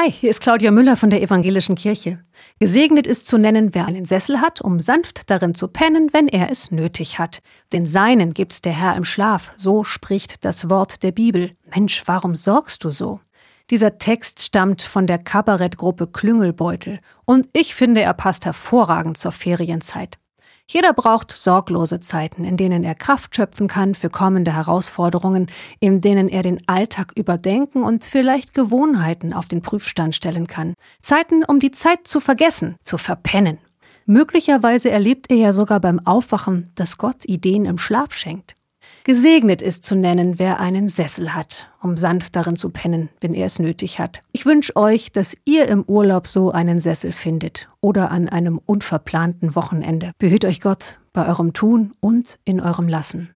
Hi, hier ist Claudia Müller von der Evangelischen Kirche. Gesegnet ist zu nennen, wer einen Sessel hat, um sanft darin zu pennen, wenn er es nötig hat. Den Seinen gibt's der Herr im Schlaf, so spricht das Wort der Bibel. Mensch, warum sorgst du so? Dieser Text stammt von der Kabarettgruppe Klüngelbeutel und ich finde, er passt hervorragend zur Ferienzeit. Jeder braucht sorglose Zeiten, in denen er Kraft schöpfen kann für kommende Herausforderungen, in denen er den Alltag überdenken und vielleicht Gewohnheiten auf den Prüfstand stellen kann. Zeiten, um die Zeit zu vergessen, zu verpennen. Möglicherweise erlebt er ja sogar beim Aufwachen, dass Gott Ideen im Schlaf schenkt. Gesegnet ist zu nennen, wer einen Sessel hat, um sanft darin zu pennen, wenn er es nötig hat. Ich wünsche euch, dass ihr im Urlaub so einen Sessel findet oder an einem unverplanten Wochenende. Behüt euch Gott bei eurem Tun und in eurem Lassen.